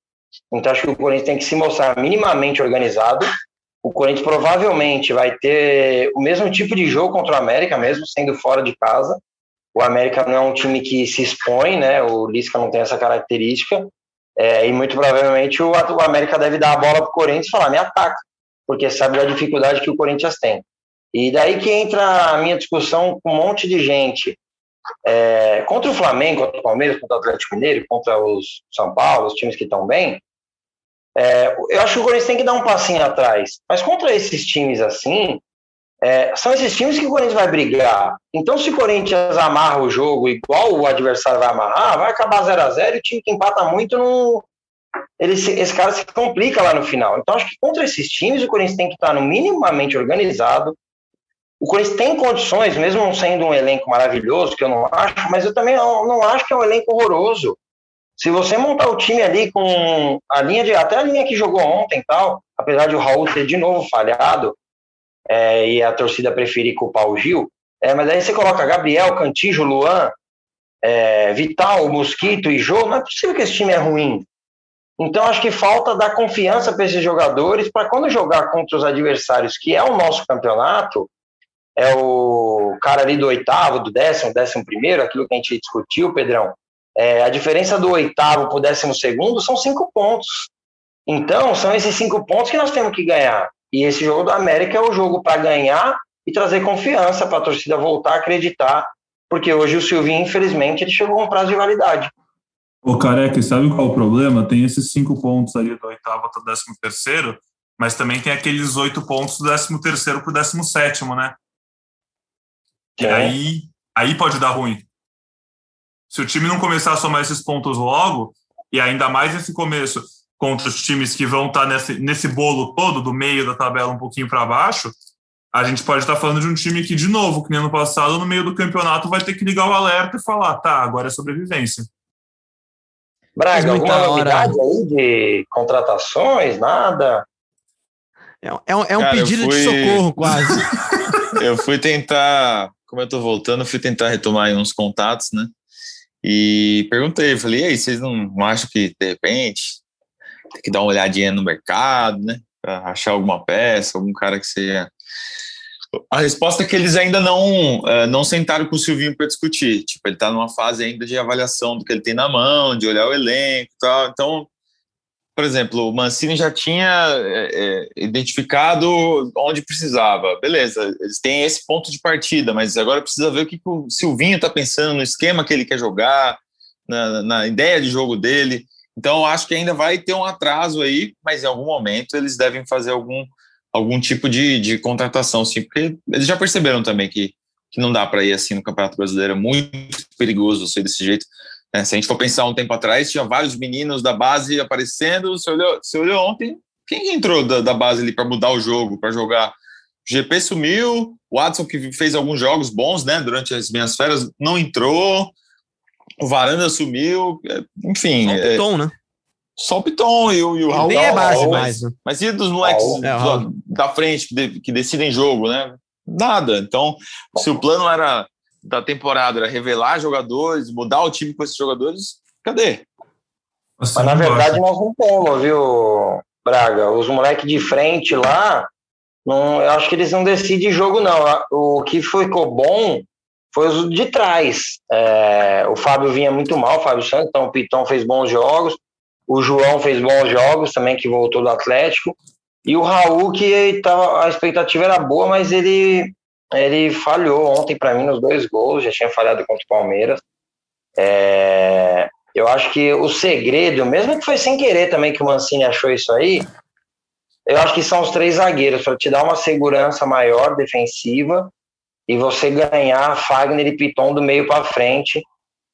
Então, acho que o Corinthians tem que se mostrar minimamente organizado. O Corinthians provavelmente vai ter o mesmo tipo de jogo contra o América, mesmo sendo fora de casa. O América não é um time que se expõe, né? O Lisca não tem essa característica. É, e muito provavelmente o, o, América deve dar a bola para o Corinthians e falar: me ataca, porque sabe da dificuldade que o Corinthians tem. E daí que entra a minha discussão com um monte de gente. É, contra o Flamengo, contra o Palmeiras, contra o Atlético Mineiro, contra os São Paulo, os times que estão bem, é, eu acho que o Corinthians tem que dar um passinho atrás. Mas contra esses times assim, é, são esses times que o Corinthians vai brigar. Então, se o Corinthians amarra o jogo igual o adversário vai amarrar, vai acabar 0 a 0 e o time que empata muito não. Ele, esse cara se complica lá no final. Então, acho que contra esses times, o Corinthians tem que estar no minimamente organizado. O Corinthians tem condições, mesmo não sendo um elenco maravilhoso, que eu não acho, mas eu também não, não acho que é um elenco horroroso. Se você montar o time ali com a linha de. Até a linha que jogou ontem tal, apesar de o Raul ter de novo falhado, é, e a torcida preferir culpar o Gil, é, mas aí você coloca Gabriel, Cantijo, Luan, é, Vital, Mosquito e Jô, não é possível que esse time é ruim. Então acho que falta dar confiança para esses jogadores para quando jogar contra os adversários, que é o nosso campeonato, é o cara ali do oitavo, do décimo, décimo primeiro, aquilo que a gente discutiu, Pedrão. É, a diferença do oitavo para o décimo segundo são cinco pontos. Então, são esses cinco pontos que nós temos que ganhar. E esse jogo do América é o jogo para ganhar e trazer confiança para a torcida voltar a acreditar, porque hoje o Silvinho, infelizmente, ele chegou a um prazo de validade. Ô, Careca, sabe qual é o problema? Tem esses cinco pontos ali do oitavo até o décimo terceiro, mas também tem aqueles oito pontos do décimo terceiro para o décimo sétimo, né? E aí, aí pode dar ruim. Se o time não começar a somar esses pontos logo, e ainda mais nesse começo, contra os times que vão estar tá nesse, nesse bolo todo, do meio da tabela um pouquinho para baixo, a gente pode estar tá falando de um time que, de novo, que nem ano passado, no meio do campeonato, vai ter que ligar o alerta e falar, tá, agora é sobrevivência. Braga, alguma novidade aí de contratações, nada? É, é um, é um Cara, pedido fui... de socorro, quase. eu fui tentar, como eu tô voltando, fui tentar retomar uns contatos, né? E perguntei, falei, e aí, vocês não acham que, de repente, tem que dar uma olhadinha no mercado, né? Pra achar alguma peça, algum cara que seja. A resposta é que eles ainda não, uh, não sentaram com o Silvinho para discutir. Tipo, ele está numa fase ainda de avaliação do que ele tem na mão, de olhar o elenco e tal. Então, por exemplo, o Mancini já tinha é, é, identificado onde precisava. Beleza, eles têm esse ponto de partida, mas agora precisa ver o que, que o Silvinho está pensando no esquema que ele quer jogar, na, na ideia de jogo dele. Então, acho que ainda vai ter um atraso aí, mas em algum momento eles devem fazer algum, algum tipo de, de contratação, sim, porque eles já perceberam também que, que não dá para ir assim no Campeonato Brasileiro, é muito perigoso ser desse jeito. É, se a gente for pensar um tempo atrás, tinha vários meninos da base aparecendo. Você olhou, você olhou ontem, quem entrou da, da base ali para mudar o jogo, para jogar? O GP sumiu, o Watson, que fez alguns jogos bons né, durante as minhas férias, não entrou. O Varanda sumiu, é, enfim. Só o Piton, é, né? Só o Piton e o, e o Raul. Nem é base mais. Né? Mas e dos moleques é, da frente que, de, que decidem jogo, né? Nada. Então, se o plano era da temporada era revelar jogadores, mudar o time com esses jogadores, cadê? Mas na verdade nós não temos, viu, Braga? Os moleques de frente lá, não, eu acho que eles não decidem jogo, não. O que ficou bom foi os de trás. É, o Fábio vinha muito mal, o Fábio Santos, então o Pitão fez bons jogos. O João fez bons jogos também, que voltou do Atlético. E o Raul, que tava, a expectativa era boa, mas ele ele falhou ontem para mim nos dois gols, já tinha falhado contra o Palmeiras. É, eu acho que o segredo, mesmo que foi sem querer também que o Mancini achou isso aí, eu acho que são os três zagueiros para te dar uma segurança maior defensiva e você ganhar Fagner e Piton do meio para frente,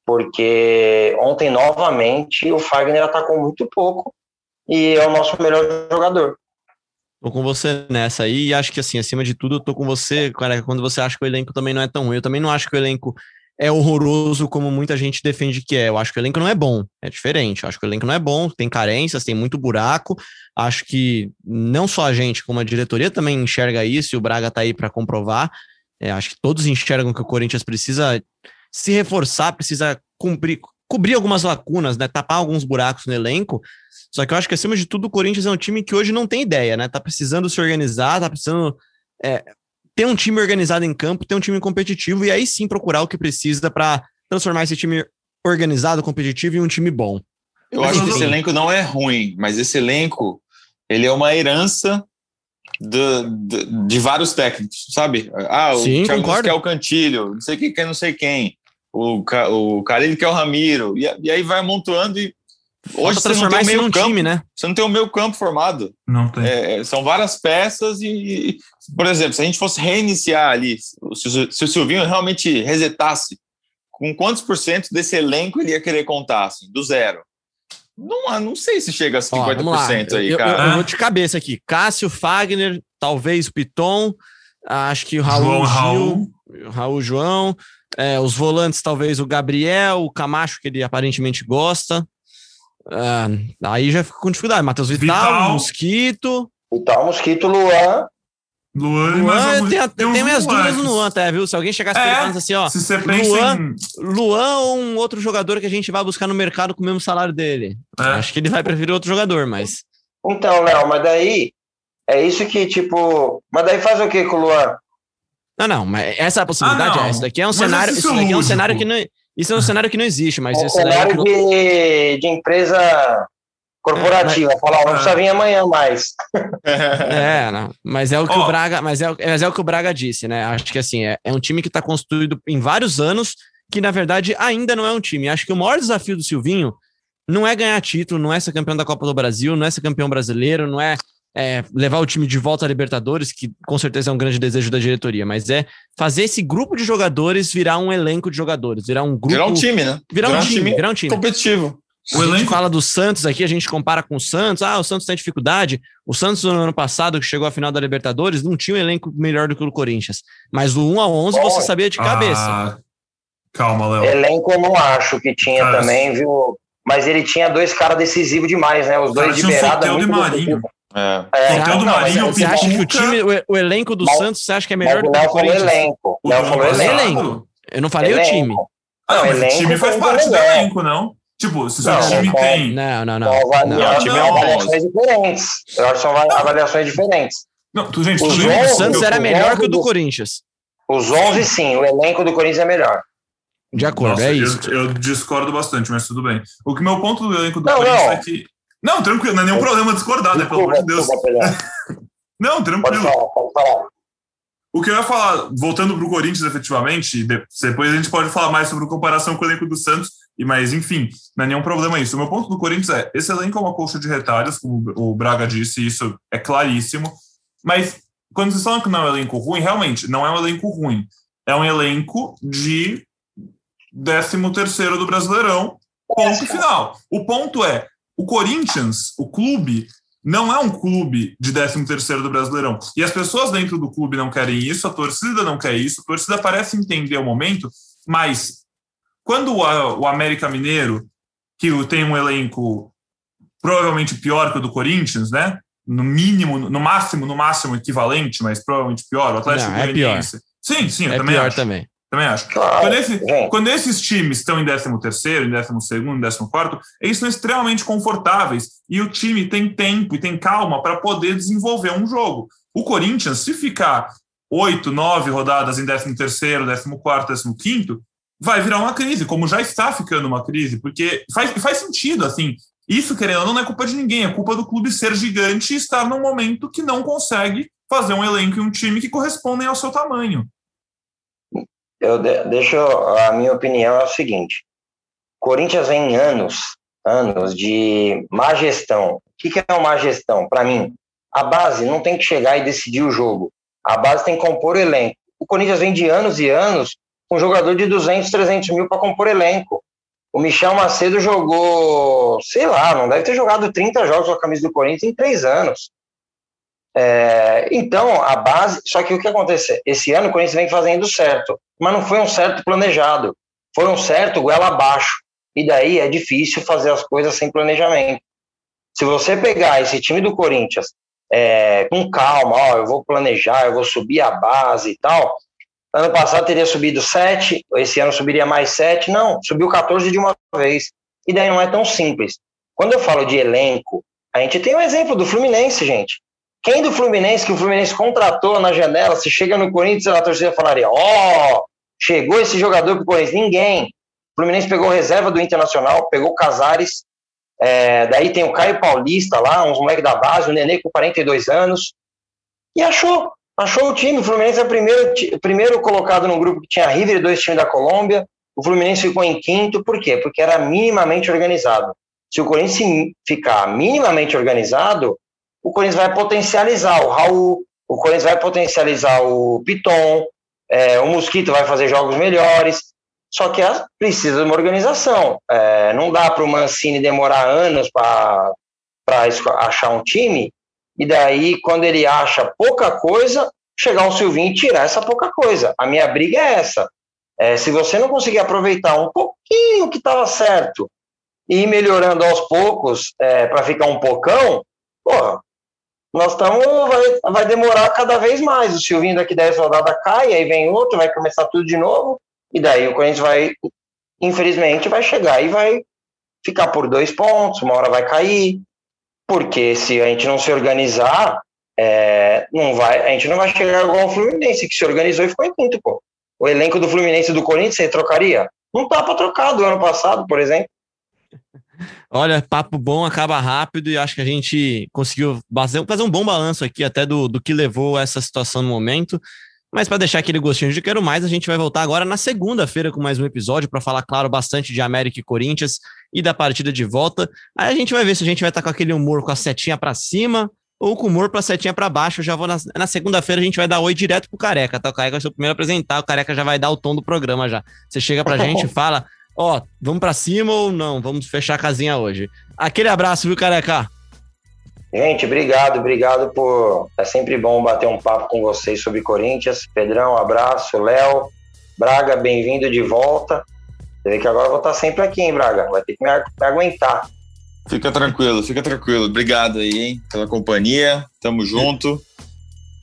porque ontem novamente o Fagner atacou muito pouco e é o nosso melhor jogador. Tô com você nessa aí e acho que assim, acima de tudo, eu tô com você, cara, quando você acha que o elenco também não é tão ruim. Eu também não acho que o elenco é horroroso como muita gente defende que é. Eu acho que o elenco não é bom, é diferente. Eu acho que o elenco não é bom, tem carências, tem muito buraco. Acho que não só a gente, como a diretoria também enxerga isso e o Braga tá aí para comprovar. É, acho que todos enxergam que o Corinthians precisa se reforçar, precisa cumprir, cobrir algumas lacunas, né? Tapar alguns buracos no elenco. Só que eu acho que, acima de tudo, o Corinthians é um time que hoje não tem ideia, né? Tá precisando se organizar, tá precisando é, ter um time organizado em campo, ter um time competitivo e aí sim procurar o que precisa para transformar esse time organizado, competitivo em um time bom. Eu mas, acho que esse elenco não é ruim, mas esse elenco ele é uma herança de, de, de vários técnicos, sabe? Ah, o Sim, Thiago concordo. quer o Cantilho, não sei quem quer não sei quem, o, o Carilho quer o Ramiro, e, e aí vai amontoando e Hoje você não tem o meio campo, time, né? Você não tem o meio campo formado. Não tem. É, são várias peças e, por exemplo, se a gente fosse reiniciar ali, se, se o Silvinho realmente resetasse, com quantos por cento desse elenco ele ia querer contar, assim, do zero? Não, não sei se chega a 50% Ó, aí, eu, cara. Eu, eu, vou de cabeça aqui. Cássio, Fagner, talvez Piton, acho que o Raul João, Gil, Raul. Raul João, é, os volantes talvez o Gabriel, o Camacho, que ele aparentemente gosta. Ah, aí já fica com dificuldade. Matheus Vital, Vital, Mosquito. Vital, Mosquito, Luan. Luan, Luan tem, tem, tem minhas dúvidas no Luan, até, viu? Se alguém chegasse é, perguntando assim, ó. Se você Luan, em... Luan ou um outro jogador que a gente vai buscar no mercado com o mesmo salário dele? É. Acho que ele vai preferir outro jogador, mas. Então, Léo, mas daí. É isso que, tipo. Mas daí faz o que com o Luan? Não, não, mas essa é a possibilidade ah, é. Essa daqui é um mas cenário. Isso daqui é um cenário que não. Isso é um cenário que não existe, mas é um cenário não... de, de empresa corporativa. É, mas... Falar, não precisa vir amanhã mais. é, não. Mas é o que oh. o Braga, mas é, mas é o que o Braga disse, né? Acho que assim, é, é um time que está construído em vários anos, que na verdade ainda não é um time. Acho que o maior desafio do Silvinho não é ganhar título, não é ser campeão da Copa do Brasil, não é ser campeão brasileiro, não é é, levar o time de volta à Libertadores, que com certeza é um grande desejo da diretoria, mas é fazer esse grupo de jogadores virar um elenco de jogadores, virar um grupo. Virar um time, né? Virar, virar um, time, time, virar um time. Competitivo. O a elenco... gente fala do Santos aqui, a gente compara com o Santos. Ah, o Santos tem dificuldade. O Santos, no ano passado, que chegou à final da Libertadores, não tinha um elenco melhor do que o do Corinthians. Mas do 1 a 11 Bom, você sabia de cabeça. Ah, calma, Léo. Elenco eu não acho que tinha cara, também, viu? Mas ele tinha dois caras decisivos demais, né? Os dois de beirada. Muito Marinho. É. é então, do Marinho, você acha que o time, o, o elenco do mas, Santos, você acha que é melhor do que o Corinthians? Elenco. O Léo falou elenco. elenco. Eu não falei elenco. o time. Ah, não, mas o time faz parte do elenco, não? Tipo, se o seu time não, tem. Não, não, não. não, não, o time é avaliações diferentes. Eu acho que são avaliações diferentes. Não, tu, gente, Os 11, o Santos era melhor que o do Corinthians. Os 11, sim. O elenco do Corinthians é melhor. De acordo, Nossa, é isso. Eu, eu, discordo bastante, mas tudo bem. O que meu ponto do elenco do não, Corinthians não. é que não, tranquilo, não é nenhum problema discordar, né? Pelo amor de Deus. não, tranquilo. Pode falar, pode falar. O que eu ia falar, voltando para o Corinthians efetivamente, depois a gente pode falar mais sobre a comparação com o elenco do Santos, e mas enfim, não é nenhum problema isso. O meu ponto do Corinthians é: esse elenco é uma colcha de retalhos, como o Braga disse, isso é claríssimo. Mas quando vocês falam que não é um elenco ruim, realmente não é um elenco ruim. É um elenco de 13 terceiro do Brasileirão, ponto final. O ponto é, o Corinthians, o clube, não é um clube de 13 terceiro do Brasileirão. E as pessoas dentro do clube não querem isso, a torcida não quer isso, a torcida parece entender o momento, mas quando o, o América Mineiro, que tem um elenco provavelmente pior que o do Corinthians, né? No mínimo, no máximo, no máximo equivalente, mas provavelmente pior. O Atlético não, é pior. Sim, sim, eu é também pior acho. também. Também acho. Quando, esse, quando, esses times estão em 13 terceiro, em 12 segundo, em 14 eles são extremamente confortáveis e o time tem tempo e tem calma para poder desenvolver um jogo. O Corinthians, se ficar oito, nove rodadas em 13 terceiro, 14 15 vai virar uma crise, como já está ficando uma crise, porque faz, faz sentido, assim, isso, querendo ou não, não é culpa de ninguém, é culpa do clube ser gigante e estar num momento que não consegue fazer um elenco e um time que correspondem ao seu tamanho. Eu de, deixo a minha opinião é o seguinte: Corinthians vem anos, anos de má gestão. O que, que é uma má gestão? Para mim, a base não tem que chegar e decidir o jogo. A base tem que compor o elenco. O Corinthians vem de anos e anos com um jogador de 200, 300 mil para compor elenco. O Michel Macedo jogou, sei lá, não deve ter jogado 30 jogos com a camisa do Corinthians em três anos. É, então, a base. Só que o que acontece? Esse ano o Corinthians vem fazendo certo, mas não foi um certo planejado. Foi um certo goela abaixo. E daí é difícil fazer as coisas sem planejamento. Se você pegar esse time do Corinthians é, com calma, ó, eu vou planejar, eu vou subir a base e tal, Ano passado teria subido 7, esse ano subiria mais 7. Não, subiu 14 de uma vez. E daí não é tão simples. Quando eu falo de elenco, a gente tem um exemplo do Fluminense, gente. Quem do Fluminense que o Fluminense contratou na janela, se chega no Corinthians, a torcida falaria: Ó, oh, chegou esse jogador pro Corinthians. Ninguém. O Fluminense pegou reserva do Internacional, pegou Casares. É, daí tem o Caio Paulista lá, uns moleques da base, o Nenê com 42 anos. E achou. Achou o time. O Fluminense é o primeiro, primeiro colocado no grupo que tinha River e dois times da Colômbia. O Fluminense ficou em quinto, por quê? Porque era minimamente organizado. Se o Corinthians ficar minimamente organizado, o Corinthians vai potencializar o Raul, o Corinthians vai potencializar o Piton, é, o Mosquito vai fazer jogos melhores. Só que precisa de uma organização. É, não dá para o Mancini demorar anos para achar um time e daí, quando ele acha pouca coisa, chegar um Silvinho e tirar essa pouca coisa. A minha briga é essa. É, se você não conseguir aproveitar um pouquinho que estava certo e ir melhorando aos poucos é, para ficar um pocão, porra, nós estamos. Vai, vai demorar cada vez mais. O Silvinho daqui 10 rodadas cai, aí vem outro, vai começar tudo de novo, e daí o Corinthians vai, infelizmente, vai chegar e vai ficar por dois pontos, uma hora vai cair, porque se a gente não se organizar, é, não vai, a gente não vai chegar igual ao Fluminense, que se organizou e ficou em quinto, pô. O elenco do Fluminense e do Corinthians, você trocaria? Não tá para trocar do ano passado, por exemplo. Olha, papo bom, acaba rápido e acho que a gente conseguiu fazer um bom balanço aqui até do, do que levou essa situação no momento. Mas para deixar aquele gostinho de quero mais, a gente vai voltar agora na segunda-feira com mais um episódio para falar, claro, bastante de América e Corinthians e da partida de volta. Aí a gente vai ver se a gente vai estar tá com aquele humor com a setinha para cima ou com humor para setinha para baixo. Eu já vou na, na segunda-feira a gente vai dar oi direto pro Careca, tá? O Careca vai ser o primeiro a apresentar, o Careca já vai dar o tom do programa já. Você chega pra gente e fala: "Ó, vamos para cima ou não? Vamos fechar a casinha hoje". Aquele abraço, viu, Careca? Gente, obrigado, obrigado por. É sempre bom bater um papo com vocês sobre Corinthians. Pedrão, abraço. Léo, Braga, bem-vindo de volta. Você vê que agora eu vou estar sempre aqui, hein, Braga? Vai ter que me, me aguentar. Fica tranquilo, fica tranquilo. Obrigado aí, hein, pela companhia. Tamo junto.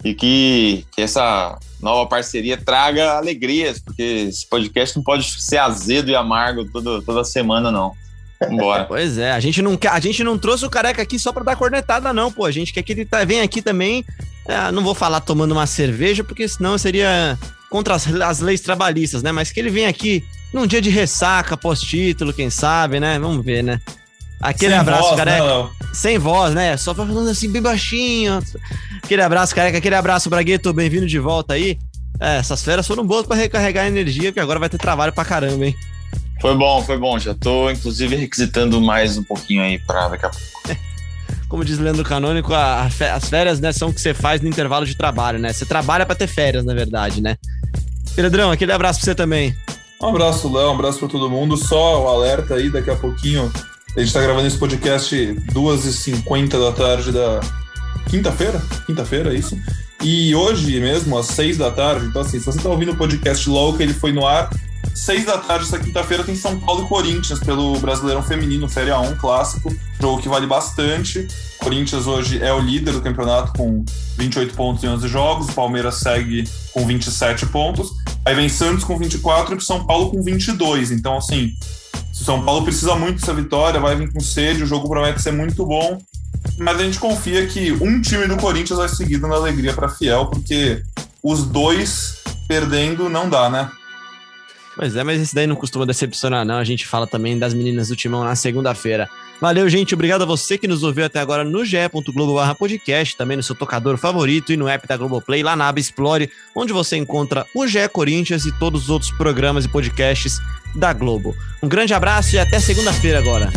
E que, que essa nova parceria traga alegrias, porque esse podcast não pode ser azedo e amargo toda, toda semana, não. Vambora. Pois é, a gente, não, a gente não trouxe o careca aqui só pra dar cornetada, não, pô. A gente quer que ele tá, venha aqui também. É, não vou falar tomando uma cerveja, porque senão seria contra as, as leis trabalhistas, né? Mas que ele venha aqui num dia de ressaca, pós-título, quem sabe, né? Vamos ver, né? Aquele Sem abraço, voz, careca. Né, Sem voz, né? Só falando assim, bem baixinho. Aquele abraço, careca. Aquele abraço, Bragueto. Bem-vindo de volta aí. É, essas férias foram boas para recarregar a energia, porque agora vai ter trabalho pra caramba, hein? Foi bom, foi bom. Já tô, inclusive, requisitando mais um pouquinho aí pra daqui a pouco. Como diz Leandro Canônico, a, a, as férias, né, são o que você faz no intervalo de trabalho, né? Você trabalha para ter férias, na verdade, né? Pedrão, aquele abraço pra você também. Um abraço, Léo, um abraço para todo mundo. Só o alerta aí, daqui a pouquinho. A gente está gravando esse podcast 2h50 da tarde da quinta-feira. Quinta-feira, é isso. E hoje mesmo, às 6 da tarde, então assim, se você está ouvindo o podcast logo que ele foi no ar, Seis da tarde, essa quinta-feira, tem São Paulo e Corinthians pelo Brasileirão Feminino, Série A1 clássico. Jogo que vale bastante. Corinthians hoje é o líder do campeonato com 28 pontos em 11 jogos. O Palmeiras segue com 27 pontos. Aí vem Santos com 24 e o São Paulo com 22. Então, assim, se o São Paulo precisa muito dessa vitória, vai vir com sede. O jogo promete ser muito bom. Mas a gente confia que um time do Corinthians vai seguir dando alegria para Fiel, porque os dois perdendo não dá, né? Pois é, mas esse daí não costuma decepcionar, não. A gente fala também das meninas do Timão na segunda-feira. Valeu, gente. Obrigado a você que nos ouviu até agora no ge.globo podcast, também no seu tocador favorito e no app da Globoplay, lá na aba Explore, onde você encontra o GE Corinthians e todos os outros programas e podcasts da Globo. Um grande abraço e até segunda-feira agora.